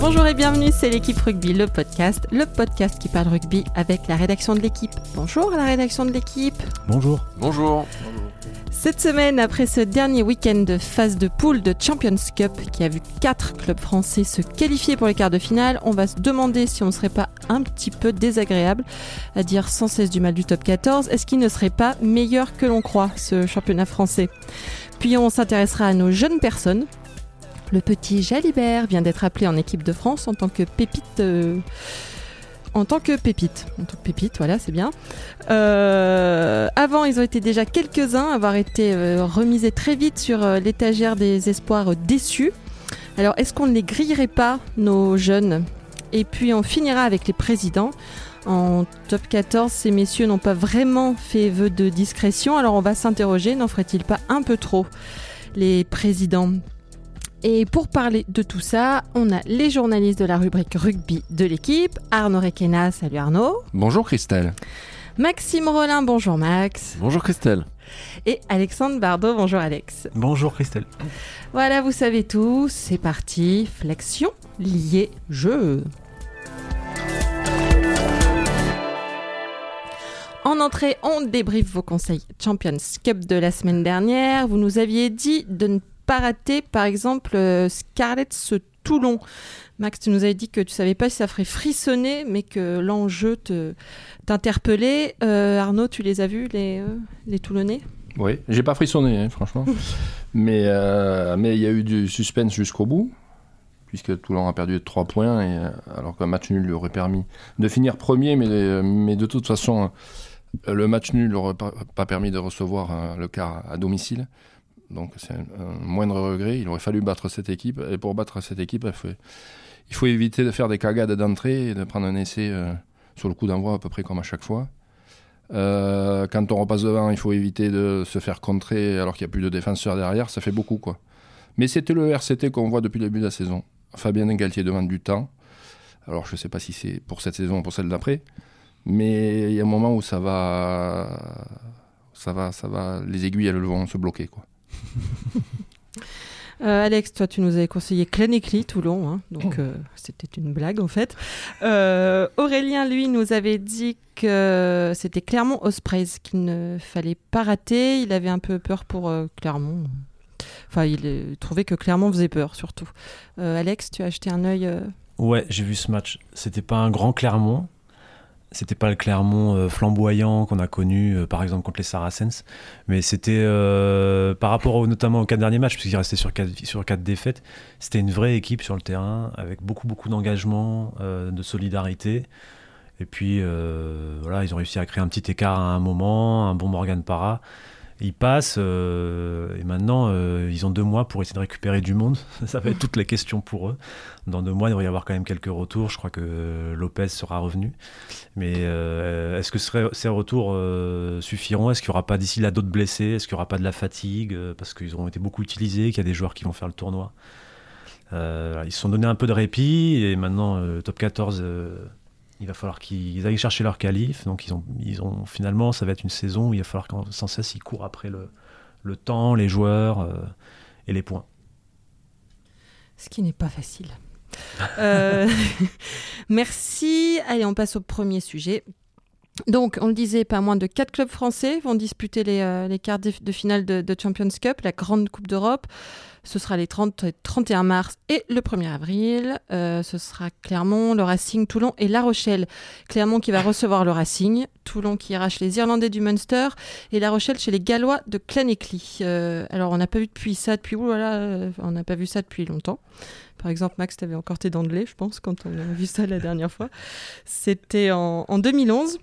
Bonjour et bienvenue, c'est l'équipe rugby, le podcast, le podcast qui parle rugby avec la rédaction de l'équipe. Bonjour à la rédaction de l'équipe. Bonjour. Bonjour. Cette semaine, après ce dernier week-end de phase de poule de Champions Cup qui a vu quatre clubs français se qualifier pour les quarts de finale, on va se demander si on ne serait pas un petit peu désagréable à dire sans cesse du mal du top 14. Est-ce qu'il ne serait pas meilleur que l'on croit, ce championnat français? Puis on s'intéressera à nos jeunes personnes. Le petit Jalibert vient d'être appelé en équipe de France en tant que pépite. euh, en tant que pépite. En tant que pépite, voilà, c'est bien. Euh, avant, ils ont été déjà quelques-uns avoir été euh, remisés très vite sur l'étagère des espoirs déçus. Alors, est-ce qu'on ne les grillerait pas, nos jeunes? Et puis, on finira avec les présidents. En top 14, ces messieurs n'ont pas vraiment fait vœu de discrétion, alors on va s'interroger, n'en ferait-il pas un peu trop les présidents? Et pour parler de tout ça, on a les journalistes de la rubrique rugby de l'équipe, Arnaud Requena, salut Arnaud, Bonjour Christelle. Maxime Rollin, bonjour Max, Bonjour Christelle. et Alexandre Bardot, bonjour Alex. Bonjour Christelle. Voilà, vous savez tout, c'est parti, flexion, lié, jeu. En entrée, on débriefe vos conseils Champions Cup de la semaine dernière. Vous nous aviez dit de ne pas rater, par exemple, euh, Scarlett ce Toulon. Max, tu nous avais dit que tu savais pas si ça ferait frissonner, mais que l'enjeu te t'interpellait. Euh, Arnaud, tu les as vus, les, euh, les Toulonnais? Oui, j'ai pas frissonné, hein, franchement. mais euh, mais il y a eu du suspense jusqu'au bout, puisque Toulon a perdu de 3 points, et, alors qu'un match nul lui aurait permis de finir premier, mais, mais de toute façon, le match nul n'aurait pas, pas permis de recevoir le quart à domicile. Donc c'est un, moindre regret. Il aurait fallu battre cette équipe. Et pour battre cette équipe, il faut, il faut éviter de faire des cagades d'entrée et de prendre un essai euh, sur le coup d'envoi à peu près comme à chaque fois. Euh, quand on repasse devant, il faut éviter de se faire contrer alors qu'il n'y a plus de défenseurs derrière. Ça fait beaucoup, quoi. Mais c'était le RCT qu'on voit depuis le début de la saison. Fabien Galtier demande du temps. Alors, je ne sais pas si c'est pour cette saison ou pour celle d'après. Mais il y a un moment où ça va, ça va, ça va, les aiguilles, elles vont se bloquer, quoi. Euh, Alex, toi, tu nous avais conseillé Clanecly, Toulon, hein, donc euh, c'était une blague en fait. Euh, Aurélien, lui, nous avait dit que c'était Clermont Ospreys qu'il ne fallait pas rater. Il avait un peu peur pour euh, Clermont. Enfin, il euh, trouvait que Clermont faisait peur, surtout. Euh, Alex, tu as acheté un œil. euh, Ouais, j'ai vu ce match. C'était pas un grand Clermont. C'était pas le Clermont euh, flamboyant qu'on a connu, euh, par exemple, contre les Saracens. Mais c'était euh, par rapport notamment aux quatre derniers matchs, puisqu'il restait sur quatre, sur quatre défaites. C'était une vraie équipe sur le terrain, avec beaucoup, beaucoup d'engagement, de solidarité. Et puis, voilà, ils ont réussi à créer un petit écart à un moment, un bon Morgan Parra. Ils passent, euh, et maintenant, euh, ils ont deux mois pour essayer de récupérer du monde. Ça va être toutes les questions pour eux. Dans deux mois, il devrait y avoir quand même quelques retours. Je crois que Lopez sera revenu. Mais euh, est-ce que ce- ces retours euh, suffiront? Est-ce qu'il n'y aura pas d'ici là d'autres blessés? Est-ce qu'il n'y aura pas de la fatigue? Euh, Parce qu'ils auront été beaucoup utilisés, qu'il y a des joueurs qui vont faire le tournoi. Euh, ils se sont donné un peu de répit et maintenant, euh, top 14, euh, il va falloir qu'ils aillent chercher leur qualif. Donc, ils ont, ils finalement, ça va être une saison où il va falloir qu'en sans cesse ils courent après le, le temps, les joueurs euh, et les points. Ce qui n'est pas facile. Euh, Merci. Allez, on passe au premier sujet. Donc, on le disait, pas moins de quatre clubs français vont disputer les, euh, les quarts de, finale de, Champions Cup, la grande Coupe d'Europe. Ce sera les 30 et 31 mars et le 1er avril. Euh, ce sera Clermont, le Racing, Toulon et La Rochelle. Clermont qui va recevoir le Racing, Toulon qui arrache les Irlandais du Munster et La Rochelle chez les Gallois de Clanecly. Euh, alors, on n'a pas vu depuis ça depuis euh, on n'a pas vu ça depuis longtemps. Par exemple, Max, tu avais encore tes dents de lait, je pense, quand on a vu ça la dernière fois. C'était en, en 2011.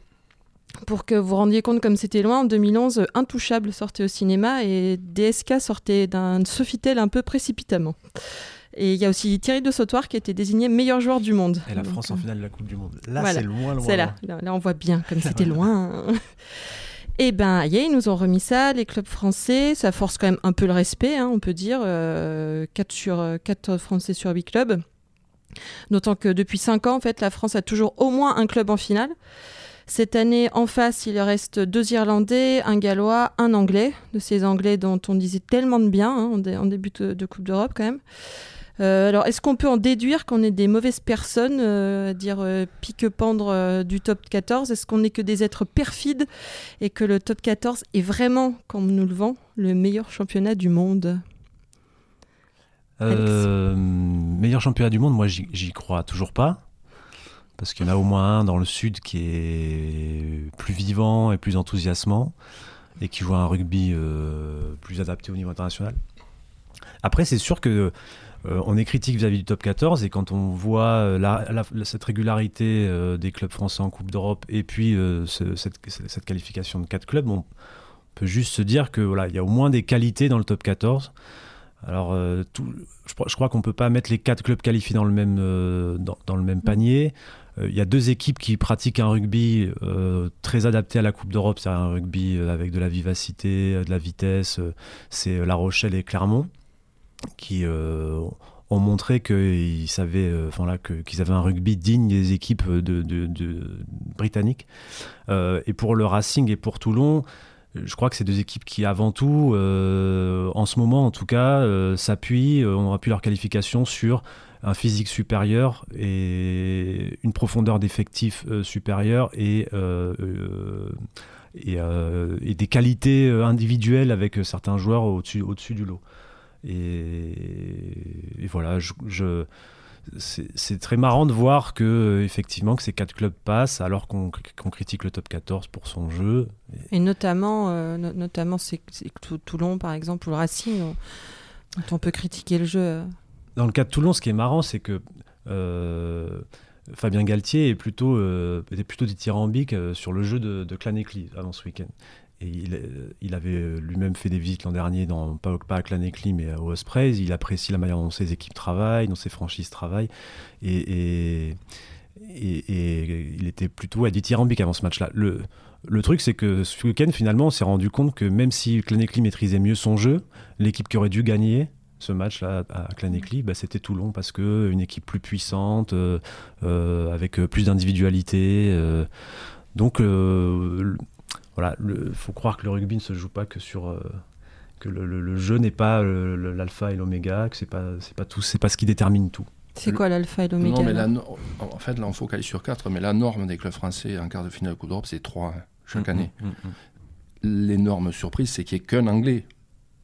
Pour que vous vous rendiez compte comme c'était loin, en 2011, euh, Intouchable sortait au cinéma et DSK sortait d'un Sofitel un peu précipitamment. Et il y a aussi Thierry de Sautoir qui a été désigné meilleur joueur du monde. Et la Donc, France en euh, finale de la Coupe du Monde. Là, Voilà. c'est loin, loin. c'est là. là. là, on voit bien comme c'était loin. Et ben, yeah, ils nous ont remis ça, les clubs français. Ça force quand même un peu le respect, hein, on peut dire. 4, sur, euh, quatre Français sur 8 clubs. D'autant que depuis 5 ans, en fait, la France a toujours au moins un club en finale. Cette année, en face, il reste deux Irlandais, un Gallois, un Anglais, de ces Anglais dont on disait tellement de bien hein, en, dé- en début de, Coupe d'Europe quand même. Euh, alors, est-ce qu'on peut en déduire qu'on est des mauvaises personnes, euh, à dire euh, pique-pendre euh, du top 14 Est-ce qu'on n'est que des êtres perfides et que le top 14 est vraiment, comme nous le vend, le meilleur championnat du monde? Meilleur championnat du monde, moi j'y crois toujours pas. Parce qu'il y en a au moins un dans le sud qui est plus vivant et plus enthousiasmant et qui joue un rugby euh, plus adapté au niveau international. Après, c'est sûr que euh, on est critique vis-à-vis du top 14 et quand on voit euh, cette régularité des clubs français en Coupe d'Europe et puis ce- cette, cette qualification de quatre clubs, on peut juste se dire que voilà, il y a au moins des qualités dans le top 14. Alors, euh, tout- je, crois- je crois qu'on peut pas mettre les quatre clubs qualifiés dans le même, euh, dans, dans le même panier. Euh, Il y a deux équipes qui pratiquent un rugby très adapté à la Coupe d'Europe, c'est un rugby avec de la vivacité, de la vitesse. c'est La Rochelle et Clermont qui ont montré qu'ils savaient, enfin là, que- qu'ils avaient un rugby digne des équipes de, de- de- britanniques. Et pour le Racing et pour Toulon, je crois que c'est deux équipes qui, avant tout, euh, en ce moment en tout cas, euh, s'appuient, euh, ont appuyé leur qualification sur un physique supérieur et une profondeur d'effectifs euh, supérieure et, des qualités individuelles avec certains joueurs au-dessus du lot. Et, voilà, je- c'est très marrant de voir que euh, effectivement que ces quatre clubs passent alors qu'on critique le top 14 pour son jeu. Et notamment, euh, no- notamment c'est c'est Tou- Toulon, par exemple, ou le Racing, on, dont on peut critiquer le jeu. euh. Dans le cas de Toulon, ce qui est marrant, c'est que euh, Fabien Galtier est plutôt, euh, était plutôt dithyrambique sur le jeu de, de Clanecli avant ce week-end. Et il, euh, avait euh, lui-même fait des visites l'an dernier, dans, pas, à Clanecli, mais au Ospreys. Il apprécie la manière dont ses équipes travaillent, dont ses franchises travaillent. Et, et, et- et il était plutôt à dithyrambique avant ce match-là. Le, truc, c'est que ce week-end, finalement, on s'est rendu compte que même si Clanecli maîtrisait mieux son jeu, l'équipe qui aurait dû gagner ce match-là à Clanecli, bah, c'était Toulon parce que une équipe plus puissante, euh, avec plus d'individualité. donc, voilà, il faut croire que le rugby ne se joue pas que sur euh, que le, le- le jeu n'est pas euh, l'alpha et l'oméga, que c'est pas c'est pas tout, c'est pas ce qui détermine tout. C'est quoi l'alpha et l'oméga Non, mais là la no- en fait, là, on focalise sur 4, mais la norme des clubs français en quart de finale de Coupe d'Europe, c'est 3 chaque année. Mm, mm, mm. L'énorme surprise, c'est qu'il n'y ait qu'un Anglais.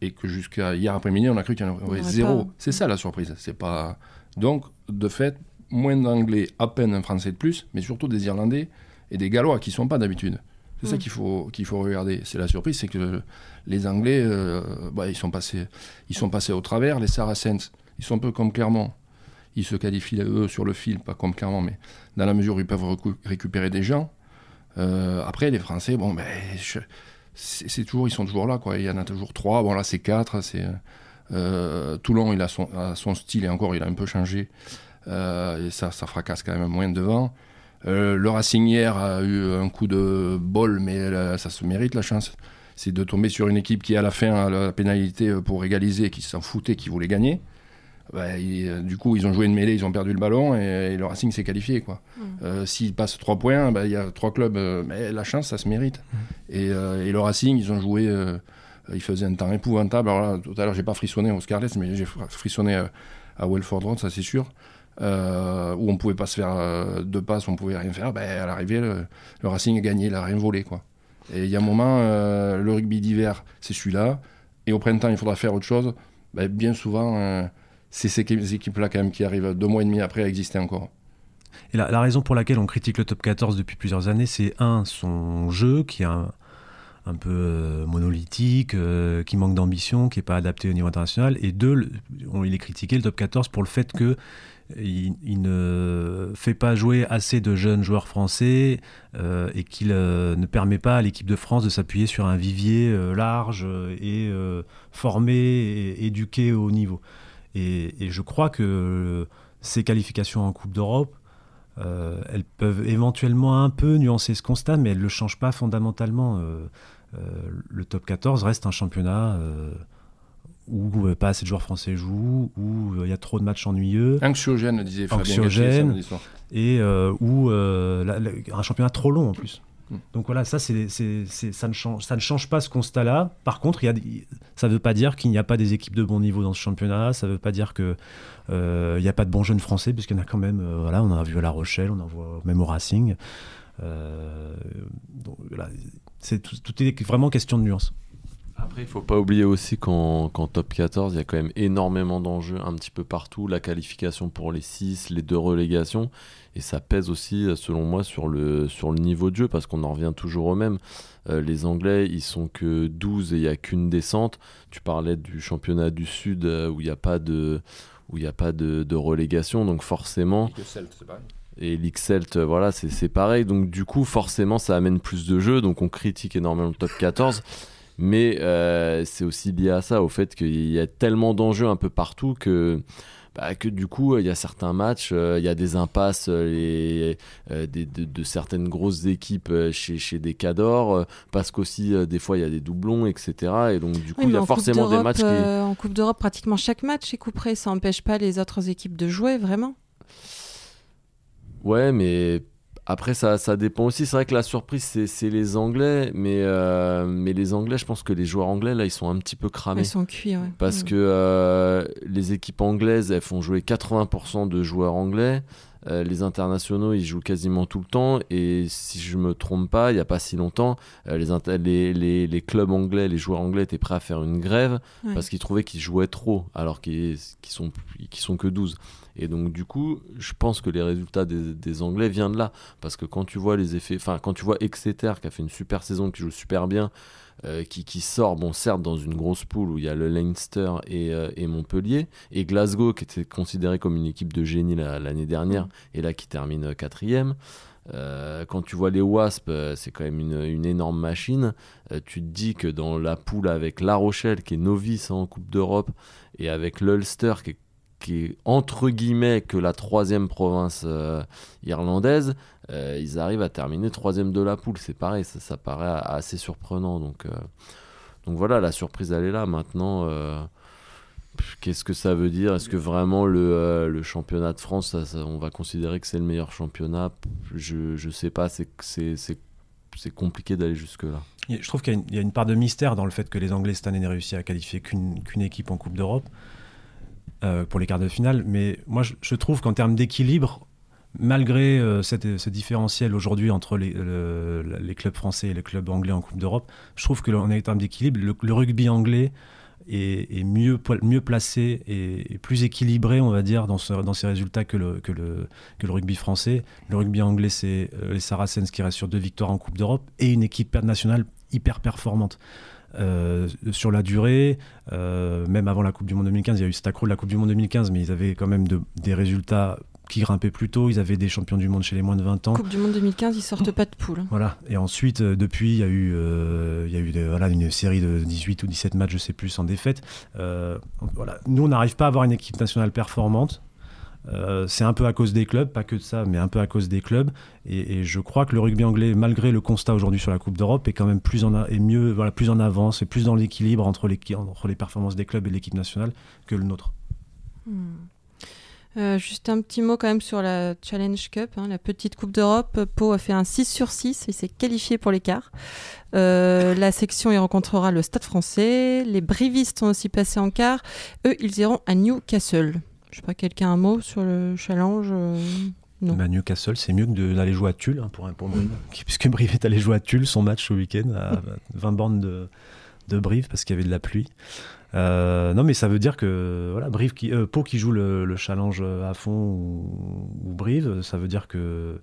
Et que jusqu'à hier après-midi, on a cru qu'il y en aurait aurait zéro. pas. C'est ça la surprise. C'est pas... Donc, de fait, moins d'Anglais, à peine un Français de plus, mais surtout des Irlandais et des Gallois qui ne sont pas d'habitude. C'est ça Mm. qu'il faut, qu'il faut regarder. C'est la surprise, c'est que les Anglais, euh, bah, ils, sont passés, ils sont passés au travers. Les Saracens, ils sont un peu comme Clermont. Ils se qualifient, eux, sur le fil, pas comme Clermont, mais dans la mesure où ils peuvent récupérer des gens. Euh, après, les Français, bon, ben, c'est c'est toujours, ils sont toujours là, quoi. Il y en a toujours trois. Bon, là, c'est quatre. C'est euh, Toulon, il a son, a son style et encore, il a un peu changé. Euh, et ça, ça fracasse quand même moins devant. Euh, le Racing hier a eu un coup de bol, mais euh, ça se mérite la chance. C'est de tomber sur une équipe qui, à la fin, a la pénalité pour égaliser, qui s'en foutait, qui voulait gagner. Bah, il- euh, du coup, ils ont joué une mêlée, ils ont perdu le ballon et, et le Racing s'est qualifié. Quoi. Euh, S'ils passent 3 points, bah, il y a trois clubs. euh, mais la chance, ça se mérite. Et, euh, et le Racing, ils ont joué. euh, ils faisaient un temps épouvantable. Alors là, tout à l'heure, j'ai pas frissonné au Scarlett, mais j'ai fr- frissonné à, à Welford Road, ça c'est sûr. Euh, où on pouvait pas se faire euh, deux passes, on pouvait rien faire. Ben, à l'arrivée, le, Racing a gagné, il a rien volé. Quoi. Et il y a un moment, euh, le rugby d'hiver, c'est celui-là. Et au printemps, il faudra faire autre chose. Ben, bien souvent, c'est ces équipes- équipes-là quand même qui arrivent deux mois et demi après à exister encore. Et la, raison pour laquelle on critique le top 14 depuis plusieurs années, c'est un, son jeu qui est un, peu monolithique, qui manque d'ambition, qui n'est pas adapté au niveau international, et deux, on, il est critiqué le top 14 pour le fait que il, ne fait pas jouer assez de jeunes joueurs français euh, et qu'il euh, ne permet pas à l'équipe de France de s'appuyer sur un vivier euh, large et formé et éduqué au niveau. Et, je crois que ces qualifications en Coupe d'Europe, elles peuvent éventuellement un peu nuancer ce constat, mais elles ne le changent pas fondamentalement. Le top 14 reste un championnat où euh, pas assez de joueurs français jouent, où euh, il y a trop de matchs ennuyeux, Anxiogène, disait Fabien Anxiogène. Et euh, où euh, la- la- un championnat trop long en plus. Donc voilà, ça, c'est, c'est, c'est- ça, ne change, ça ne change pas ce constat-là. Par contre, il y a, des- ça ne veut pas dire qu'il n'y a pas des équipes de bon niveau dans ce championnat. Ça ne veut pas dire qu'il n'y a pas de bons jeunes français, puisqu'il y en a quand même. euh, voilà, on en a vu à La Rochelle, on en voit même au Racing. Euh, donc, voilà, c'est, tout, tout est vraiment question de nuance. Après, il faut pas oublier aussi qu'en top 14, il y a quand même énormément d'enjeux un petit peu partout. La qualification pour les 6, les deux relégations. Et ça pèse aussi, selon moi, sur le, sur le niveau de jeu, parce qu'on en revient toujours au même. Euh, les Anglais, ils sont que 12 et il n'y a qu'une descente. Tu parlais du championnat du Sud euh, où il n'y a pas de où il n'y a pas de, de relégation, donc forcément, Et l'Ixelt, euh, voilà, c'est pareil. Donc du coup, forcément, ça amène plus de jeux. Donc on critique énormément le top 14. Mais euh, c'est aussi lié à ça, au fait qu'il y a tellement d'enjeux un peu partout que, bah, que du coup, il y a certains matchs, euh, il y a des impasses euh, les- euh, des- de, de certaines grosses équipes chez, chez des cadors, euh, parce qu'aussi, des fois, il y a des doublons, etc. Et donc, du coup, Oui, il y a forcément des matchs qui... En Coupe d'Europe, pratiquement chaque match est couperé. Ça n'empêche pas les autres équipes de jouer, vraiment? Ouais, mais après, ça, ça dépend aussi. C'est vrai que la surprise, c'est les Anglais. Mais, euh, mais les Anglais, je pense que les joueurs anglais, là, ils sont un petit peu cramés. Ils sont cuits, ouais. Parce Mm. que euh, les équipes anglaises, elles font jouer 80% de joueurs anglais. Euh, les internationaux, ils jouent quasiment tout le temps. Et si je me trompe pas, il n'y a pas si longtemps, euh, les, inter- les, les- les clubs anglais, les joueurs anglais étaient prêts à faire une grève Ouais. parce qu'ils trouvaient qu'ils jouaient trop, alors qu'ils sont, sont que 12. Et donc, du coup, je pense que les résultats des, des Anglais viennent de là. Parce que quand tu vois les effets, enfin, quand tu vois Exeter qui a fait une super saison, qui joue super bien, euh, qui, qui sort, bon, certes, dans une grosse poule où il y a le Leinster et, euh, et Montpellier, et Glasgow qui était considéré comme une équipe de génie la- l'année dernière, et là qui termine euh, quatrième. Euh, quand tu vois les Wasps, c'est quand même une, une énorme machine. Tu te dis que dans la poule avec La Rochelle, qui est novice en Coupe d'Europe, et avec l'Ulster, qui est, qui est entre guillemets que la troisième province euh, irlandaise, euh, ils arrivent à terminer troisième de la poule. C'est pareil, ça, paraît assez surprenant. Donc, euh, donc voilà, la surprise, elle est là. Maintenant, qu'est-ce que ça veut dire? Est-ce que vraiment le, championnat de France, on va considérer que c'est le meilleur championnat? Je je sais pas, c'est compliqué d'aller jusque-là. Je trouve qu'il y, a une- part de mystère dans le fait que les Anglais cette année n'aient réussi à qualifier qu'une équipe en Coupe d'Europe euh, pour les quarts de finale. Mais moi, je, trouve qu'en termes d'équilibre, malgré euh, ce différentiel aujourd'hui entre les, le- les clubs français et les clubs anglais en Coupe d'Europe, je trouve que en termes d'équilibre, le, rugby anglais est, mieux, mieux placé et, plus équilibré, on va dire, dans, ses résultats que le, que, le, que le rugby français. Le rugby anglais, c'est euh, les Saracens qui restent sur deux victoires en Coupe d'Europe et une équipe nationale hyper performante. Euh, sur la durée, euh, même avant la Coupe du Monde 2015, il y a eu cet accro de la Coupe du Monde 2015, mais ils avaient quand même de- des résultats qui grimpaient plus tôt. Ils avaient des champions du monde chez les moins de 20 ans. Coupe du Monde 2015, ils sortent pas de poule. Voilà. Et ensuite, euh, depuis, il y a eu, euh, il y a eu des- voilà, une série de 18 ou 17 matchs, je sais plus, en défaite. Euh, voilà. Nous, on n'arrive pas à avoir une équipe nationale performante. Euh, c'est un peu à cause des clubs, pas que de ça, mais un peu à cause des clubs. Et, je crois que le rugby anglais, malgré le constat aujourd'hui sur la Coupe d'Europe, est quand même plus en, a- est mieux, voilà, plus en avance et plus dans l'équilibre entre les, entre les performances des clubs et l'équipe nationale que le nôtre. Hmm. Euh, juste un petit mot quand même sur la Challenge Cup, hein, la petite Coupe d'Europe. Pau a fait un 6 sur 6, il s'est qualifié pour l'écart. Euh, la section y rencontrera le Stade français. Les Brivistes sont aussi passés en quart. Eux, ils iront à Newcastle. Je sais pas, quelqu'un a un mot sur le challenge euh, Non. Bah, Newcastle, c'est mieux que d'aller jouer à Tulle hein, pour, pour Brive. Puisque Brive est allé jouer à Tulle son match ce week-end à 20 bornes de, de Brive parce qu'il y avait de la pluie. Euh, non, mais ça veut dire que voilà, Brive qui, euh, Pau qui joue le, le challenge à fond ou, ou Brive, ça veut dire que.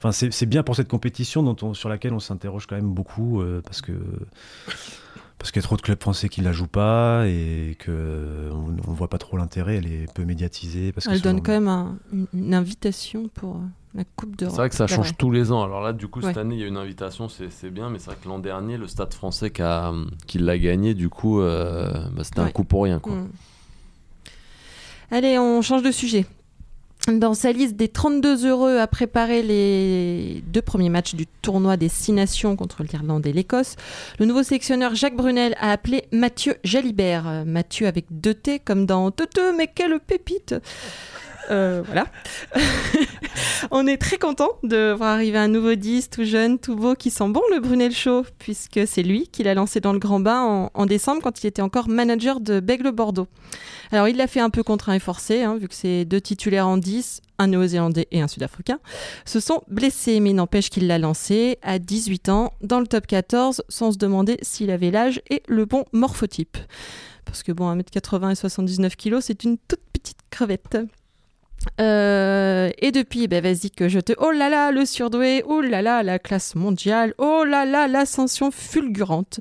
Enfin, c'est c'est bien pour cette compétition dont on- sur laquelle on s'interroge quand même beaucoup euh, parce que. Parce qu'il y a trop de clubs français qui la jouent pas et que on, on voit pas trop l'intérêt. Elle est peu médiatisée parce que Elle donne souvent- quand même un- une, invitation pour euh, la Coupe d'Europe. C'est vrai que ça change tous les ans. Alors là, du coup, cette Ouais. année, il y a une invitation, c'est bien, mais c'est vrai que l'an dernier, le Stade français qui, l'a gagné, du coup, euh, bah, c'était un coup pour rien. Quoi. Mm. Allez, on change de sujet. Dans sa liste des 32 heureux à préparer les deux premiers matchs du tournoi des Six Nations contre l'Irlande et l'Écosse, le nouveau sélectionneur Jacques Brunel a appelé Mathieu Jalibert. Euh, Mathieu avec deux T comme dans Tete, mais quelle pépite Euh, voilà. On est très content de voir arriver un nouveau 10 tout jeune, tout beau, qui sent bon le Brunel Chaud, puisque c'est lui qui l'a lancé dans le grand bain en, décembre quand il était encore manager de Bègle Bordeaux. Alors il l'a fait un peu contraint et forcé, hein, vu que c'est deux titulaires en 10, un néo-zélandais et un sud-africain, se sont blessés, mais n'empêche qu'il l'a lancé à 18 ans dans le top 14 sans se demander s'il avait l'âge et le bon morphotype. Parce que bon, 1m80 et 79 kg, c'est une toute petite crevette. Euh, et depuis, ben vas-y que je te... Oh là là, le surdoué, oh là là, la classe mondiale, oh là là, l'ascension fulgurante.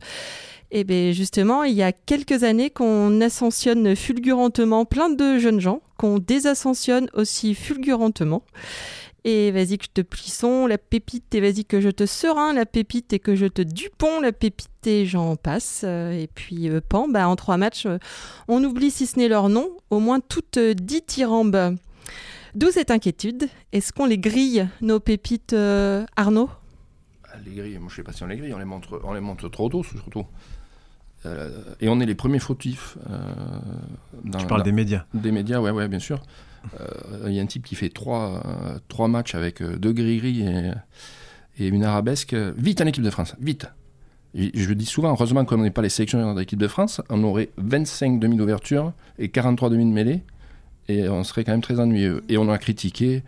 Et bien justement, il y a quelques années qu'on ascensionne fulgurantement plein de jeunes gens, qu'on désascensionne aussi fulgurantement. Et vas-y que je te plisson, la pépite, et vas-y que je te serein, la pépite, et que je te dupont, la pépite, et j'en passe. Et puis euh, Pan, bah, en trois matchs, euh, on oublie si ce n'est leur nom, au moins toutes dix tirambes. D'où cette inquiétude? Est-ce qu'on les grille, nos pépites, euh, Arnaud? Ah, Les grilles, moi je sais pas si on les grille, on les montre, on les montre trop tôt surtout. Euh, et on est les premiers fautifs. euh, dans, Tu parles dans- des médias. des médias, ouais, ouais, bien sûr. Euh, Il y a un type qui fait trois, euh, trois matchs avec euh, deux gris-gris et, et une arabesque. Vite en équipe de France, vite. Et je le dis souvent, heureusement qu'on n'est pas les sélectionneurs de l'équipe de France, on aurait 25 demi d'ouverture et 43 demi de mêlée, et on serait quand même très ennuyeux. Et on a critiqué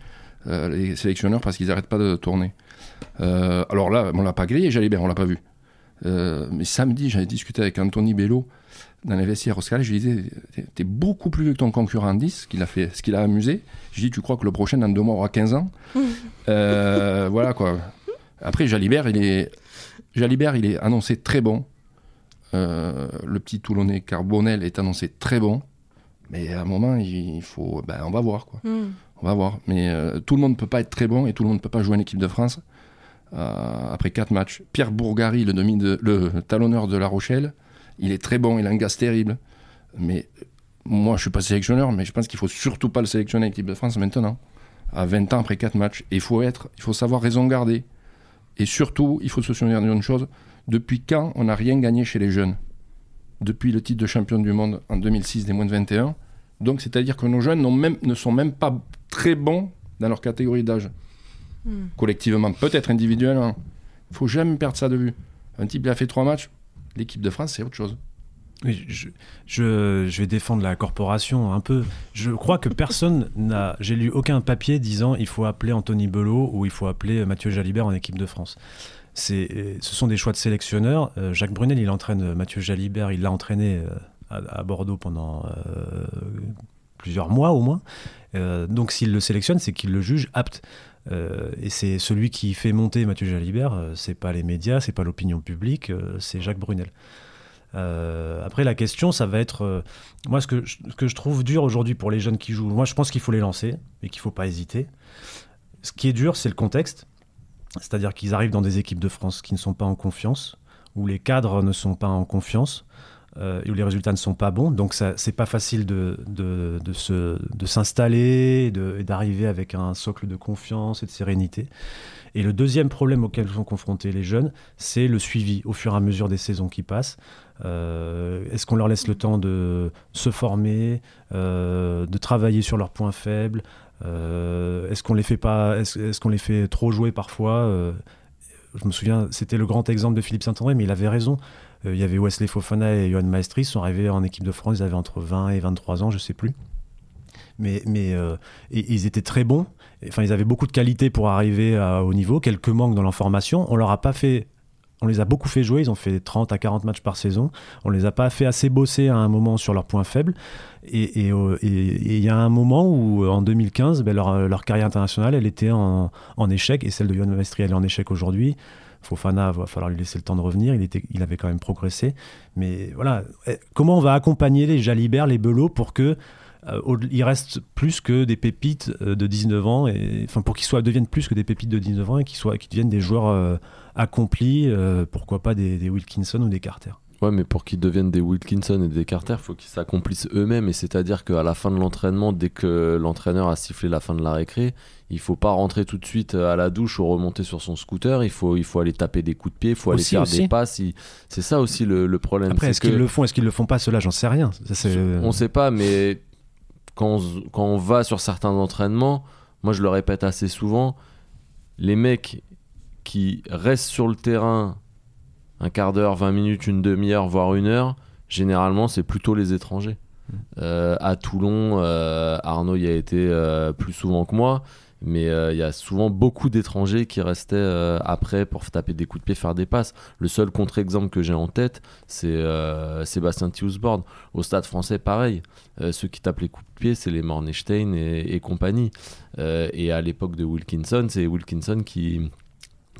euh, les sélectionneurs parce qu'ils n'arrêtent pas de tourner. Euh, alors là, on l'a pas grillé, bien, on l'a pas vu. Euh, mais samedi, j'avais discuté avec Anthony Bello dans les vestiaires au Scala, je lui disais, t'es- beaucoup plus vieux que ton concurrent en 10, ce qu'il a fait, ce qu'il a amusé. Je lui dis, tu crois que le prochain, dans deux mois, aura 15 ans? Voilà quoi. Après, Jalibert, il est, Jalibert, il est annoncé très bon. Le petit Toulonnais Carbonel est annoncé très bon. Mais à un moment, il faut, ben, on va voir quoi. On va voir. Mais euh, tout le monde ne peut pas être très bon et tout le monde ne peut pas jouer en équipe de France. Euh, après quatre matchs, Pierre Bourgari, le, demi de, le talonneur de La Rochelle, il est très bon, il a un gaz terrible. Mais euh, moi, je suis pas sélectionneur, mais je pense qu'il faut surtout pas le sélectionner en équipe de France maintenant. À 20 ans après quatre matchs. Et il faut être, il faut savoir raison garder. Et surtout, il faut se souvenir d'une chose depuis quand on n'a rien gagné chez les jeunes? Depuis le titre de champion du monde en 2006 des moins de 21. Donc, c'est-à-dire que nos jeunes même, ne sont même pas très bons dans leur catégorie d'âge. Hmm. Collectivement, peut-être individuellement. Il faut jamais perdre ça de vue. Un type, il a fait trois matchs. L'équipe de France, c'est autre chose. Oui, je, je, je vais défendre la corporation un peu. Je crois que personne n'a. J'ai lu aucun papier disant il faut appeler Anthony Belot ou il faut appeler Mathieu Jalibert en équipe de France. Euh, ce sont des choix de sélectionneurs. Euh, Jacques Brunel, il entraîne euh, Mathieu Jalibert, il l'a entraîné à, Bordeaux pendant plusieurs mois au moins. Donc s'il le sélectionne, c'est qu'il le juge apte. Et c'est celui qui fait monter Mathieu Jalibert, euh, c'est pas les médias, c'est pas l'opinion publique, c'est Jacques Brunel. Après, la question, ça va être. moi, ce que, je, ce que je trouve dur aujourd'hui pour les jeunes qui jouent, moi, je pense qu'il faut les lancer et qu'il faut pas hésiter. Ce qui est dur, c'est le contexte. C'est-à-dire qu'ils arrivent dans des équipes de France qui ne sont pas en confiance, où les cadres ne sont pas en confiance, euh, où les résultats ne sont pas bons. Donc, c'est pas facile de, s'installer et d'arriver avec un socle de confiance et de sérénité. Et le deuxième problème auquel sont confrontés les jeunes, c'est le suivi au fur et à mesure des saisons qui passent. Euh, Est-ce qu'on leur laisse le temps de se former, euh, de travailler sur leurs points faibles Est-ce qu'on les fait pas Est-ce qu'on les fait trop jouer parfois Euh, Je me souviens, c'était le grand exemple de Philippe Saint-André, mais il avait raison. Euh, il y avait Wesley Fofana et Johan Maestri, ils sont arrivés en équipe de France, ils avaient entre 20 et 23 ans, je sais plus. Mais, mais euh, ils étaient très bons. Enfin, ils avaient beaucoup de qualité pour arriver à haut niveau, quelques manques dans leur formation. On leur a pas fait. On les a beaucoup fait jouer, ils ont fait 30 à 40 matchs par saison. On les a pas fait assez bosser à un moment sur leurs points faibles. Et euh, il y a un moment où, euh, en 2015, ben, leur, leur carrière internationale, elle était en, échec. Et celle de Johan Maestri, elle est en échec aujourd'hui. Fofana, va falloir lui laisser le temps de revenir. Il, était, il avait quand même progressé. Mais voilà, Eh, comment on va accompagner les Jalibert, les Belot pour que euh, il reste plus que des pépites euh, de 19 ans, et, enfin pour qu'ils deviennent plus que des pépites de 19 ans et qu'ils qu'ils deviennent des joueurs euh, accomplis, euh, pourquoi pas des, des Wilkinson ou des Carter. Ouais, mais pour qu'ils deviennent des Wilkinson et des Carter, il faut qu'ils s'accomplissent eux-mêmes. Et c'est-à-dire qu'à la fin de l'entraînement, dès que l'entraîneur a sifflé la fin de la récré, il faut pas rentrer tout de suite à la douche ou remonter sur son scooter. Il faut, il faut aller taper des coups de pied, il faut aller Aussi, faire aussi. des passes. il- C'est ça aussi le, le problème. Après, est-ce qu'ils le font, est-ce qu'ils le font pas Cela, j'en sais rien. Ça, On sait pas, mais quand on, quand on va sur certains entraînements, moi je le répète assez souvent, les mecs qui restent sur le terrain un quart d'heure, 20 minutes, une demi-heure, voire une heure, généralement c'est plutôt les étrangers. Euh, à Toulon, euh, Arnaud y a été euh, plus souvent que moi, mais il y a souvent beaucoup d'étrangers qui restaient après pour taper des coups de pied, faire des passes. Le seul contre-exemple que j'ai en tête, c'est Sébastien Tiusborn. Au stade français, pareil. Ceux qui tapent les coups de pied, c'est les Mornestein et, et compagnie. Et à l'époque de Wilkinson, c'est Wilkinson qui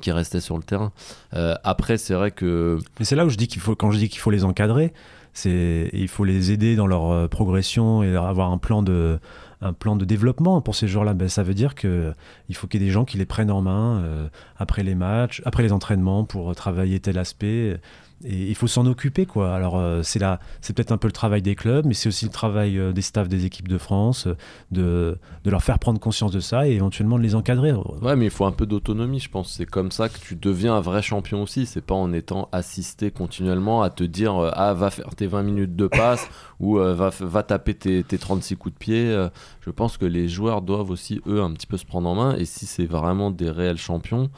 qui restait sur le terrain. Euh, après, c'est vrai que Mais c'est là où je dis qu'il faut, quand je dis qu'il faut les encadrer, c'est il faut les aider dans leur euh, progression et avoir un plan de un plan de développement pour ces joueurs-là. Ben, ça veut dire que il faut qu'il y ait des gens qui les prennent en main euh, après les matchs, après les entraînements pour travailler tel aspect. Et il faut s'en occuper, quoi. Alors, euh, c'est là, c'est peut-être un peu le travail des clubs, mais c'est aussi le travail euh, des staffs des équipes de France, euh, de, de leur faire prendre conscience de ça et éventuellement de les encadrer. Ouais, mais il faut un peu d'autonomie, je pense. C'est comme ça que tu deviens un vrai champion aussi. C'est pas en étant assisté continuellement à te dire Ah, va faire tes 20 minutes de passe ou va, va taper tes, tes 36 coups de pied. Je pense que les joueurs doivent aussi, eux, un petit peu se prendre en main. Et si c'est vraiment des réels champions,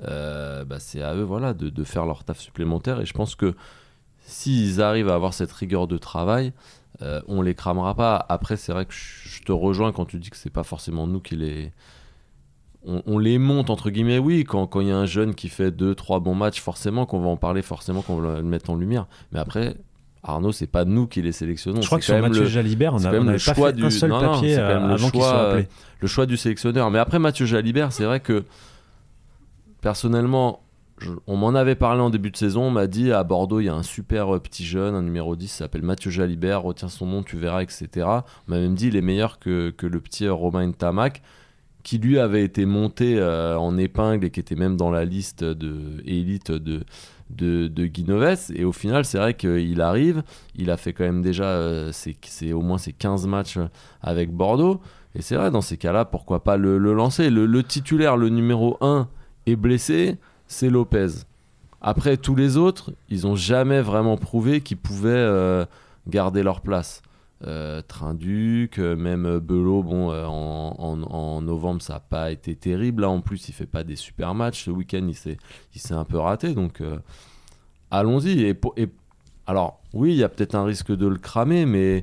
bah, c'est à eux voilà, de, de faire leur taf supplémentaire. Et je pense que s'ils arrivent à avoir cette rigueur de travail, euh, on les cramera pas. Après, c'est vrai que je te rejoins quand tu dis que c'est pas forcément nous qui les. On, on les monte entre guillemets, oui, quand quand il y a un jeune qui fait deux, trois bons matchs, forcément qu'on va en parler, forcément qu'on va le mettre en lumière. Mais après, Arnaud, c'est pas nous qui les sélectionnons. je crois que c'est sur Mathieu le- Jalibert, on c'est a- quand on même n'avait pas choix fait un du- seul non, papier quand même euh, le avant qu'il soit appelé. le choix du sélectionneur. Mais après Mathieu Jalibert, c'est vrai que personnellement, on m'en avait parlé en début de saison. On m'a dit à Bordeaux, il y a un super euh, petit jeune, un numéro 10, il s'appelle Mathieu Jalibert, retiens son nom, tu verras, etc. On m'a même dit il est meilleur que, que le petit euh, Romain Tamac, qui lui avait été monté euh, en épingle et qui était même dans la liste de élite de. De, de Guinoves et au final c'est vrai qu'il arrive il a fait quand même déjà au moins ses 15 matchs avec Bordeaux et c'est vrai, dans ces cas-là, pourquoi pas le, le lancer le, le titulaire, le numéro 1, est blessé, c'est Lopez. Après, tous les autres, ils ont jamais vraiment prouvé qu'ils pouvaient euh, garder leur place. Euh, Trinduc, euh, même Belot, bon, euh, en, en- novembre, ça n'a pas été terrible. Là, en plus, il fait pas des super matchs. Ce week-end, il s'est un peu raté. Donc, allons-y. Et, et- alors, oui, il y a peut-être un risque de le cramer, mais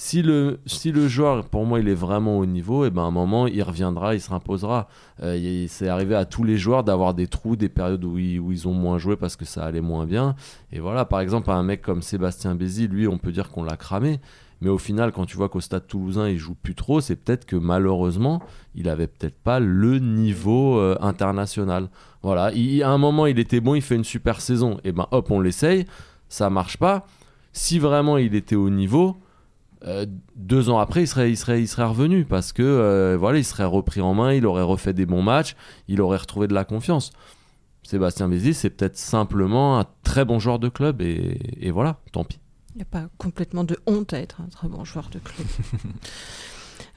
si le, joueur, pour moi, il est vraiment au niveau, et ben à un moment, il reviendra, il se imposera. Euh, c'est arrivé à tous les joueurs d'avoir des trous, des périodes où ils, ont moins joué parce que ça allait moins bien. Et voilà, par exemple, un mec comme Sébastien Bézi, lui, on peut dire qu'on l'a cramé. Mais au final, quand tu vois qu'au stade toulousain, il joue plus trop, c'est peut-être que malheureusement, il avait peut-être pas le niveau euh, international. Voilà, il, à un moment, il était bon, il fait une super saison. Et ben hop, on l'essaye, ça marche pas. Si vraiment il était au niveau, euh, deux ans après, il serait, il serait, il serait revenu parce que euh, voilà, il serait repris en main, il aurait refait des bons matchs, il aurait retrouvé de la confiance. Sébastien Bézi, c'est peut-être simplement un très bon joueur de club et, et voilà, tant pis. Il n'y a pas complètement de honte à être un très bon joueur de club.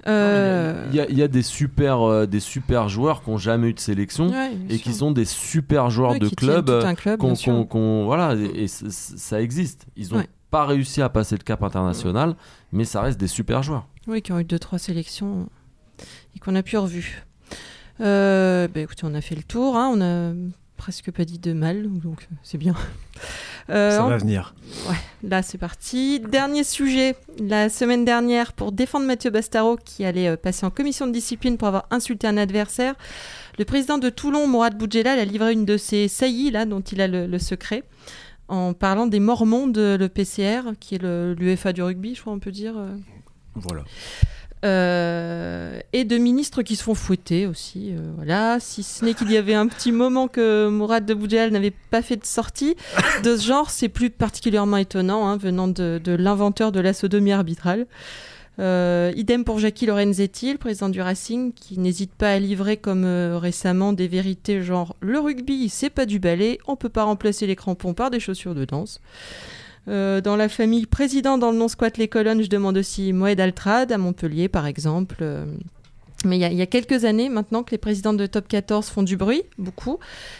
Euh, Il y, a, il y a des super, euh, des super joueurs qui n'ont jamais eu de sélection ouais, et sûr. qui sont des super joueurs de club. tout un club, qu'on- bien sûr. qu'on- qu'on- voilà, et, ça existe. Ils Ouais. Pas réussi à passer le cap international, mais ça reste des super joueurs. Oui, qui ont eu deux, trois sélections et qu'on a pu revu. Euh, bah, écoutez, on a fait le tour. hein, on a presque pas dit de mal, donc euh, c'est bien. Euh, Ça va venir. Là, c'est parti. Dernier sujet. La semaine dernière, pour défendre Mathieu Bastaro, qui allait euh, passer en commission de discipline pour avoir insulté un adversaire, le président de Toulon, Mourad Boudjelal, a livré une de ses saillies, là, dont il a le, le secret, en parlant des Mormons de le PCR, qui est l'UFA du rugby, je crois on peut dire. Voilà. Euh, et de ministres qui se font fouetter aussi. euh, voilà, si ce n'est qu'il y avait un petit moment que Mourad de Boudjal n'avait pas fait de sortie de ce genre, c'est plus particulièrement étonnant hein, venant de, de l'inventeur de la sodomie arbitrale. Euh, idem pour Jackie Lorenzetti, président du Racing, qui n'hésite pas à livrer comme euh, récemment des vérités genre le rugby, c'est pas du ballet, on peut pas remplacer les crampons par des chaussures de danse. Euh, dans la famille président dans le non squat les colonnes, je demande aussi Moed Altrad à Montpellier par exemple. Mais il y, a- il y a quelques années maintenant que les présidents de top 14 font du bruit, beaucoup,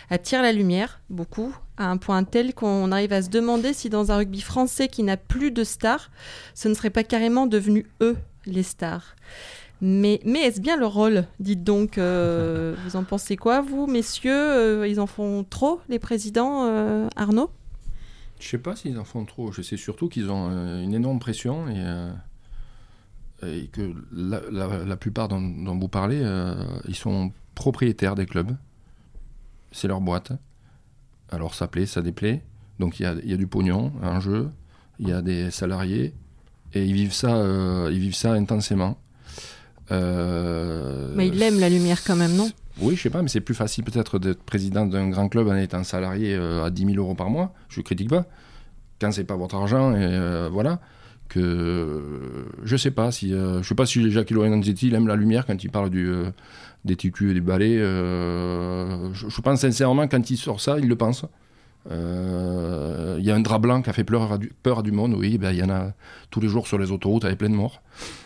attirent la lumière, beaucoup, à un point tel qu'on arrive à se demander si dans un rugby français qui n'a plus de stars, ce ne serait pas carrément devenu eux les stars. Mais, mais est-ce bien leur rôle Dites donc, euh, vous en pensez quoi, vous, messieurs Euh, Ils en font trop, les présidents, euh, Arnaud? Je sais pas s'ils en font trop. Je sais surtout qu'ils ont euh, une énorme pression et, et que la, la- la plupart dont, dont vous parlez, euh, ils sont propriétaires des clubs. C'est leur boîte. Alors ça plaît, ça déplaît. Donc il y a, il y a du pognon en jeu, il y a des salariés et ils vivent ça, euh, ils vivent ça intensément. Euh, Mais ils aiment la lumière quand même, non? Oui, je sais pas, mais c'est plus facile peut-être d'être président d'un grand club en étant salarié à 10 000 euros par mois. Je critique pas. Quand c'est pas votre argent, et voilà. Que euh, je sais pas si euh, je sais pas si Jacques Lorenzetti il aime la lumière quand il parle du euh, des titus et du ballet. euh, je, je pense sincèrement quand il sort ça, il le pense. Il y a un drap blanc qui a fait peur à du, peur à du monde, oui, ben, il y en a tous les jours sur les autoroutes avec plein de morts.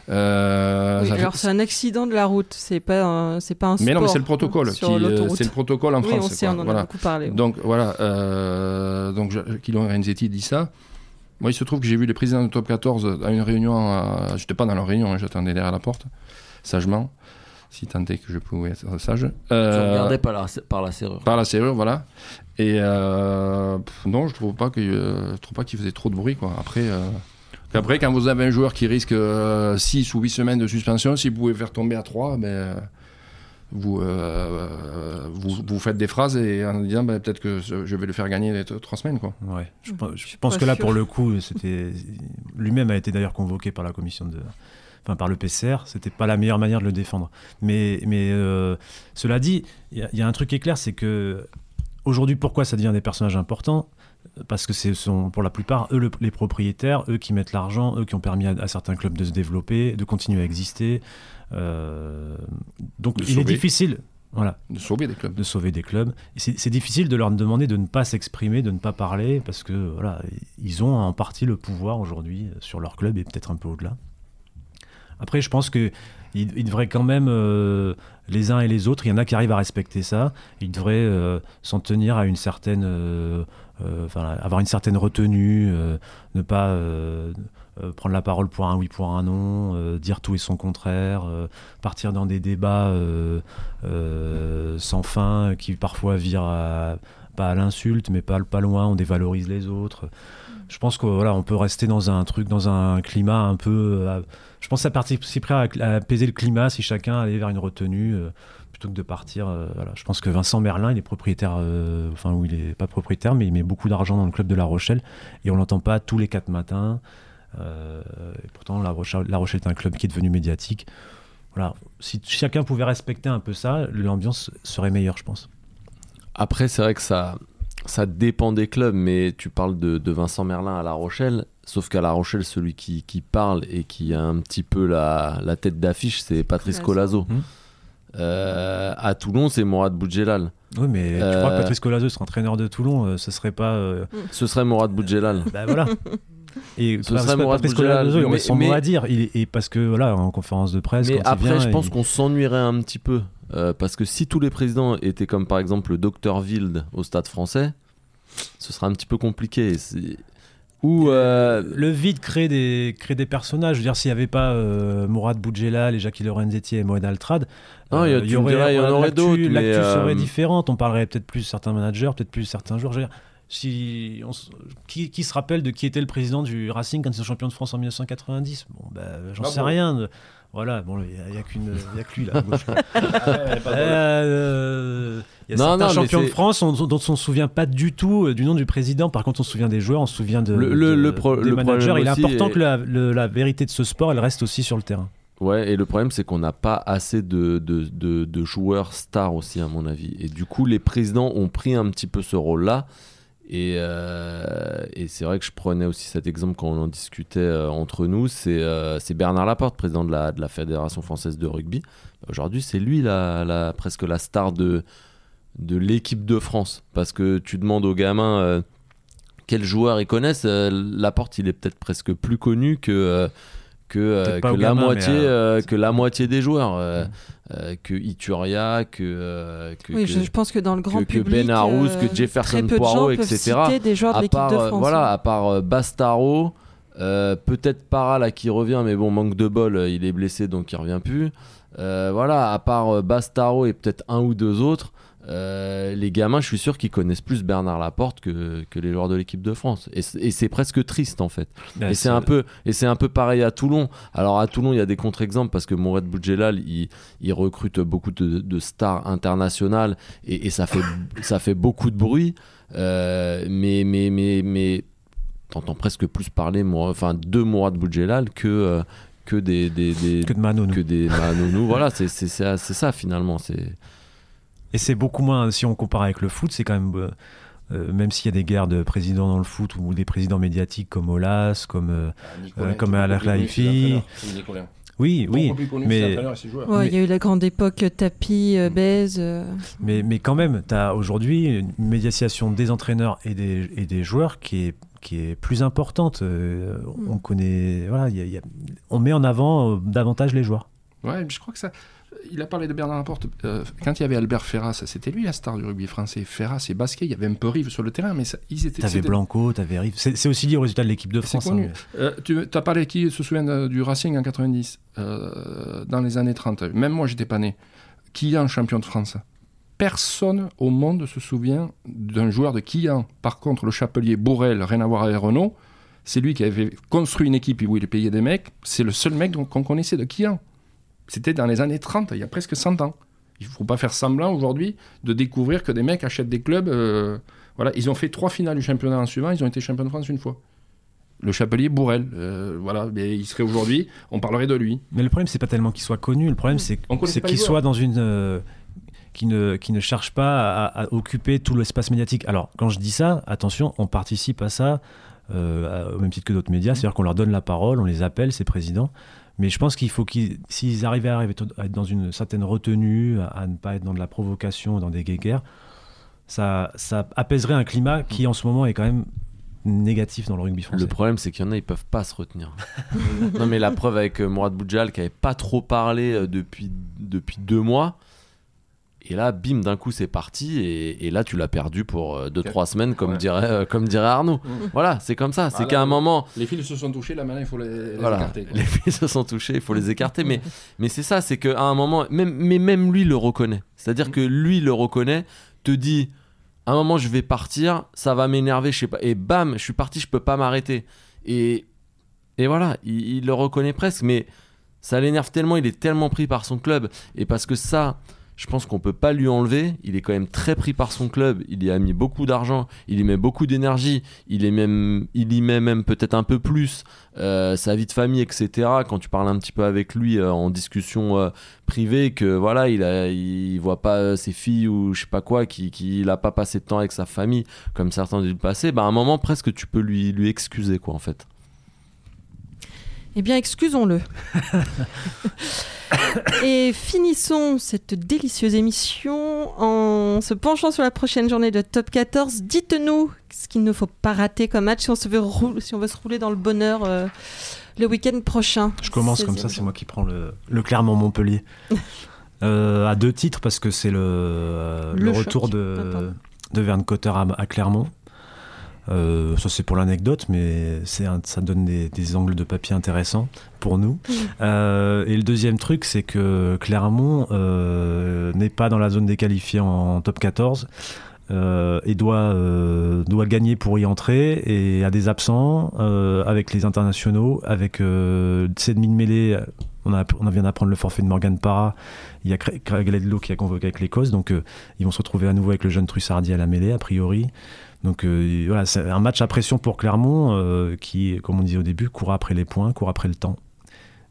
Oui, ça fait- Alors c'est un accident de la route, c'est pas un, c'est pas un mais non, mais sport, c'est le protocole. hein, c'est le protocole en Oui, France. on sait, quoi. on en Voilà. a beaucoup parlé. Donc voilà, donc je- Kylian Renzetti dit ça. Moi, il se trouve que j'ai vu les présidents de top 14 à une réunion. à- J'étais pas dans leur réunion, hein, j'attendais derrière la porte, sagement, si tant est que je pouvais être sage. Euh, regardais par la, par la serrure. par la serrure, voilà. Et euh, pff, non, je trouve pas que euh, je trouve pas qu'il faisait trop de bruit, quoi. Après. euh, Après, quand vous avez un joueur qui risque 6 ou 8 semaines de suspension, si vous pouvez faire tomber à 3, ben, vous, euh, vous, vous faites des phrases et en disant ben, peut-être que je vais le faire gagner 3 semaines. Quoi. Ouais, je, pense- je Je suis pense que là, pour le coup, c'était lui-même a été d'ailleurs convoqué par la commission de, enfin par le PCR. C'était pas la meilleure manière de le défendre. Mais, mais euh, cela dit, il y, a- il y a un truc qui est clair, c'est que aujourd'hui, pourquoi ça devient des personnages importants? Parce que ce sont pour la plupart eux le- les propriétaires, eux qui mettent l'argent, eux qui ont permis à, à certains clubs de se développer, de continuer à exister. Euh, donc De il est difficile. Voilà, De sauver des clubs. de sauver des clubs. C'est difficile de leur demander de ne pas s'exprimer, de ne pas parler, parce que voilà, ils ont en partie le pouvoir aujourd'hui sur leur club et peut-être un peu au-delà. Après, je pense que ils, ils devraient quand même euh, les uns et les autres. Il y en a qui arrivent à respecter ça. Ils devraient euh, s'en tenir à une certaine, euh, euh, avoir une certaine retenue, ne pas prendre la parole pour un oui, pour un non, dire tout et son contraire, partir dans des débats sans fin qui parfois virent à, pas à l'insulte, mais pas, pas loin. On dévalorise les autres. Je pense qu'on voilà, on peut rester dans un truc, dans un climat un peu. Je pense que ça participerait à, à apaiser le climat si chacun allait vers une retenue euh, plutôt que de partir. euh. Je pense que Vincent Merlin, il est propriétaire, euh, enfin, ou il est pas propriétaire, mais il met beaucoup d'argent dans le club de La Rochelle et on l'entend pas tous les quatre matins. Et pourtant, La Rochelle, est un club qui est devenu médiatique. Voilà. Si chacun pouvait respecter un peu ça, l'ambiance serait meilleure, je pense. Après, c'est vrai que ça, dépend des clubs, mais tu parles de Vincent Merlin à La Rochelle. Sauf qu'à La Rochelle, celui qui, qui parle et qui a un petit peu la, la tête d'affiche, c'est Patrice Colazo. Mhm. Euh, à Toulon, c'est Mourad Boudjelal. Oui, mais tu Euh, crois que Patrice Colazo serait entraîneur de Toulon, euh, ce serait pas. euh, Ce serait Mourad Boudjelal. bah voilà. Et Ce serait Mourad Patrice Boudjelal, Colazo, il aurait mais- son mot à dire. Il et parce que voilà, en conférence de presse, Mais quand il après, vient, je pense il- qu'on s'ennuierait un petit peu. Euh, parce que si tous les présidents étaient comme par exemple le docteur Wild au stade français, ce serait un petit peu compliqué. Ou. euh, le vide crée des, crée des personnages. Je veux dire, s'il n'y avait pas euh, Mourad Boudjelal, et Jackie Lorenzetti et Moed Altrad, Non, il y a- tu me dirais, il y en aurait l'actu- d'autres, L'actu euh, serait différente. On parlerait peut-être plus certains managers, peut-être plus certains joueurs. Je veux dire, si on s- qui, qui se rappelle de qui était le président du Racing quand ils sont champions de France en 1990 Bon, bah, j'en Ah sais bon? rien. Voilà, bon, il n'y a, qu'une- il y a que lui là. à gauche. Euh, Il y a Non, certains non, champions de France on- dont on ne se souvient pas du tout euh, du nom du président. Par contre, on se souvient des joueurs, on se souvient de, Le- le- de- le pro- des le managers. problème Il est important est- que la, le- la vérité de ce sport, elle reste aussi sur le terrain. Ouais, et le problème, c'est qu'on n'a pas assez de, de, de- de joueurs stars aussi, à mon avis. Et du coup, les présidents ont pris un petit peu ce rôle-là. Et, euh, et c'est vrai que je prenais aussi cet exemple quand on en discutait euh, entre nous. C'est euh, c'est Bernard Laporte, président de la, Fédération française de rugby. Aujourd'hui, c'est lui la, presque la star de, de l'équipe de France. Parce que tu demandes aux gamins quels joueurs ils connaissent. Laporte, il est peut-être presque plus connu que. Euh, que, euh, pas que la moitié euh, euh, que la moitié des joueurs euh, Mm. euh, que Ituria que euh, que, Oui, que- je, je pense que dans le grand que public, Ben Arous, euh, que Jefferson très peu de Poirot, gens peuvent etc. citer des joueurs de à l'équipe part de euh, France. voilà hein. à part euh, Bastaro Euh, peut-être Para là qui revient, mais bon, manque de bol, euh, il est blessé donc il revient plus. Euh, voilà, à part Bastaro et peut-être un ou deux autres, les gamins, je suis sûr qu'ils connaissent plus Bernard Laporte que, que les joueurs de l'équipe de France. Et, c'est presque triste en fait. Bah, et c'est un peu et c'est un peu pareil à Toulon. Alors à Toulon, il y a des contre-exemples parce que Mourad Boudjelal, il, il, recrute beaucoup de, stars internationales et, et, ça fait ça fait beaucoup de bruit. mais mais mais mais t'entends presque plus parler enfin, de Mourad Boudjelal que, euh, que des, des, que de Manonou. Que des Manonou. voilà, c'est ça finalement. Et c'est beaucoup moins, si on compare avec le foot, c'est quand même. Euh, euh, même s'il y a des guerres de présidents dans le foot ou des présidents médiatiques comme Olas, comme, ah, comme Al oui, oui. Mais il y a eu la grande époque tapis, euh, baise. Euh. Mais, mais quand même, tu as aujourd'hui une médiation des entraîneurs et des, et des joueurs qui est, qui est plus importante. Euh, mm. On connaît, voilà, y a, on met en avant davantage les joueurs. Ouais, je crois que ça, il a parlé de Bernard Laporte. Euh, quand il y avait Albert Ferras, c'était lui la star du rugby français. Ferras et Basquet, il y avait un peu Rive sur le terrain, mais ça, ils étaient. T'avais Blanco, t'avais Rive. C'est aussi lié au résultat de l'équipe de France. Hein, euh, tu as parlé, qui se souvient du Racing en 90, euh, dans les années 30 Même moi, j'étais pas né. Quillan, champion de France? Personne au monde se souvient d'un joueur de Quillan. Par contre, le chapelier Bourrel, rien à voir avec Renault, c'est lui qui avait construit une équipe où il payait des mecs. C'est le seul mec qu'on connaissait de Quillan. C'était dans les années 30, il y a presque 100 ans. Il ne faut pas faire semblant aujourd'hui de découvrir que des mecs achètent des clubs. Euh, voilà, ils ont fait trois finales du championnat en suivant, ils ont été champions de France une fois. Le Chapelier Bourrel, euh, voilà, mais il serait aujourd'hui, on parlerait de lui. Mais le problème, c'est pas tellement qu'il soit connu, le problème, c'est qu'il soit dans une. Euh, qui, ne, qui ne cherche pas à, occuper tout l'espace médiatique. Alors, quand je dis ça, attention, on participe à ça au même titre que d'autres médias, c'est-à-dire qu'on leur donne la parole, on les appelle, ces présidents. Mais je pense qu'il faut qu'ils, s'ils arrivaient à, être dans une certaine retenue, à, ne pas être dans de la provocation, dans des guéguerres, ça, ça apaiserait un climat qui en ce moment est quand même négatif dans le rugby français. Le problème, c'est qu'il y en a, ils peuvent pas se retenir. non, mais la preuve avec euh, Mourad Boudjal, qui avait pas trop parlé euh, depuis, depuis deux mois, et là, bim, d'un coup, c'est parti. Et, là, tu l'as perdu pour 2-3 euh, semaines, comme, dirait, euh, comme dirait Arnaud. Mm. Voilà, c'est comme ça. C'est qu'à un moment. Les fils se sont touchés, là maintenant, il faut les, écarter. Les fils se sont touchés, il faut les écarter. mais mais c'est ça, c'est qu'à un moment, même, mais même lui le reconnaît. C'est-à-dire mm. que lui le reconnaît, te dit à un moment, je vais partir, ça va m'énerver, je sais pas. Et bam, je suis parti, je peux pas m'arrêter. Et, et voilà, il, il le reconnaît presque, mais ça l'énerve tellement, il est tellement pris par son club. Et parce que ça je pense qu'on peut pas lui enlever. Il est quand même très pris par son club. Il y a mis beaucoup d'argent, il y met beaucoup d'énergie. Il il y met même peut-être un peu plus euh, sa vie de famille, etc. Quand tu parles un petit peu avec lui euh, en discussion euh, privée, que voilà, il voit pas ses filles ou je sais pas quoi, qu'il qui, a pas passé de temps avec sa famille comme certains du passé. Bah à un moment presque tu peux lui lui excuser quoi en fait. Eh bien, excusons-le. Et finissons cette délicieuse émission en se penchant sur la prochaine journée de Top 14. Dites-nous ce qu'il ne faut pas rater comme match si on, se veut, si on veut se rouler dans le bonheur euh, le week-end prochain. Je commence comme ça, c'est moi qui prends le, le Clermont-Montpellier. Euh, à deux titres parce que c'est le, euh, le, retour de, de Verne Cotter à Clermont. Euh, ça c'est pour l'anecdote, mais ça donne des, angles de papier intéressants pour nous. Euh, et le deuxième truc, c'est que Clermont euh, n'est pas dans la zone des qualifiés en, top 14. et doit, doit gagner pour y entrer et a des absents avec les internationaux, avec euh, demi de mêlée. On, a, on vient d'apprendre le forfait de Morgan Parra. Il y a Craig Ledlow qui a convoqué avec l'Écosse. Donc ils vont se retrouver à nouveau avec le jeune Trussardi à la mêlée, a priori. Donc euh, voilà, c'est un match à pression pour Clermont euh, qui, comme on disait au début, court après les points, court après le temps.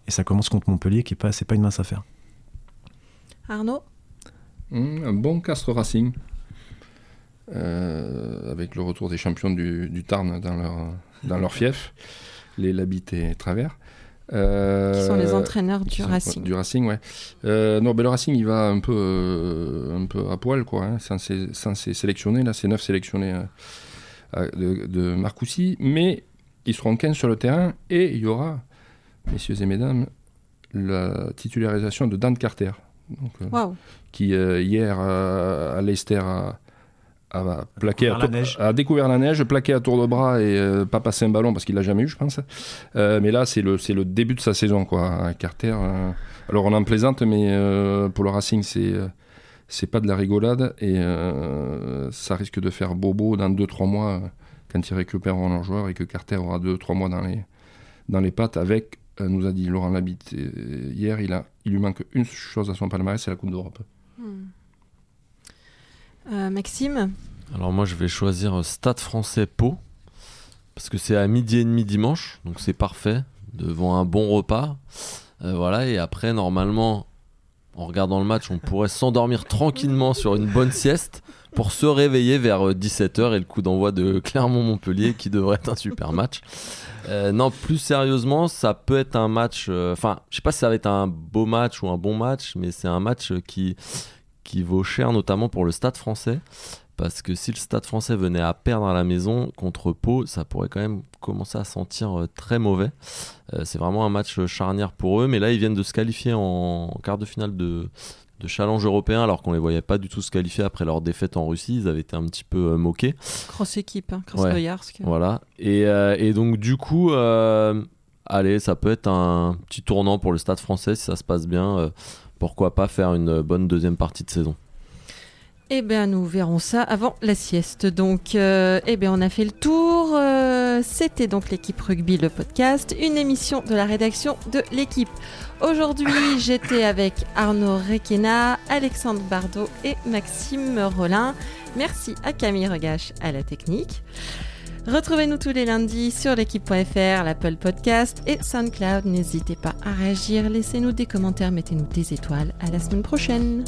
Et ça commence contre Montpellier, qui n'est pas, c'est pas une mince affaire. Arnaud? Mmh, Un bon Castre Racing. Euh, avec le retour des champions du, Tarn dans leur, dans leur fief, les Labitte et Travers. Euh, qui sont les entraîneurs du Racing. Du Racing, ouais. Euh, non, ben le Racing, il va un peu, euh, un peu à poil, quoi, hein, sans, ses, sélectionnés. Là, c'est 9 sélectionnés de, de Marcoussis. Mais ils seront 15 sur le terrain et il y aura, messieurs et mesdames, la titularisation de Dan Carter. Donc, Qui, hier, à Leicester, a, à plaquer à, Découvert la neige. à découvert la neige, plaqué à tour de bras et euh, pas passer un ballon parce qu'il l'a jamais eu, je pense. Euh, mais là, c'est le, c'est le début de sa saison, quoi. Carter. euh, alors, on en plaisante, mais euh, pour le Racing, c'est. euh, c'est pas de la rigolade et euh, ça risque de faire bobo dans 2-3 mois euh, quand ils récupéreront leurs joueurs et que Carter aura 2-3 mois dans les, dans les pattes avec, euh, nous a dit Laurent Labitte euh, hier, il, a, il lui manque une chose à son palmarès, c'est la Coupe d'Europe. Euh, Maxime Alors moi je vais choisir euh, Stade français Pau parce que c'est à midi et demi dimanche donc c'est parfait devant un bon repas Euh, voilà et après normalement en regardant le match on pourrait s'endormir tranquillement sur une bonne sieste pour se réveiller vers 17h et le coup d'envoi de Clermont-Montpellier qui devrait être un super match. Euh, non plus sérieusement ça peut être un match euh, enfin je sais pas si ça va être un beau match ou un bon match mais c'est un match qui qui vaut cher notamment pour le stade français parce que si le stade français venait à perdre à la maison contre Pau, ça pourrait quand même commencer à sentir euh, très mauvais. Euh, c'est vraiment un match charnière pour eux, mais là ils viennent de se qualifier en, quart de finale de, de challenge européen alors qu'on les voyait pas du tout se qualifier après leur défaite en Russie. Ils avaient été un petit peu euh, moqués. Grosse équipe, hein, Ouais. Krasnoyarsk. Voilà. Et, euh, et donc du coup, euh, allez, ça peut être un petit tournant pour le stade français si ça se passe bien. Pourquoi pas faire une bonne deuxième partie de saison. Eh bien, nous verrons ça avant la sieste. Donc, euh, eh bien, on a fait le tour. Euh, C'était donc l'équipe rugby, le podcast, une émission de la rédaction de l'équipe. Aujourd'hui, j'étais avec Arnaud Requena, Alexandre Bardot et Maxime Rollin. Merci à Camille Regache à la technique. Retrouvez-nous tous les lundis sur l'équipe.fr, l'Apple Podcast et SoundCloud. N'hésitez pas à réagir, laissez-nous des commentaires, mettez-nous des étoiles. À la semaine prochaine.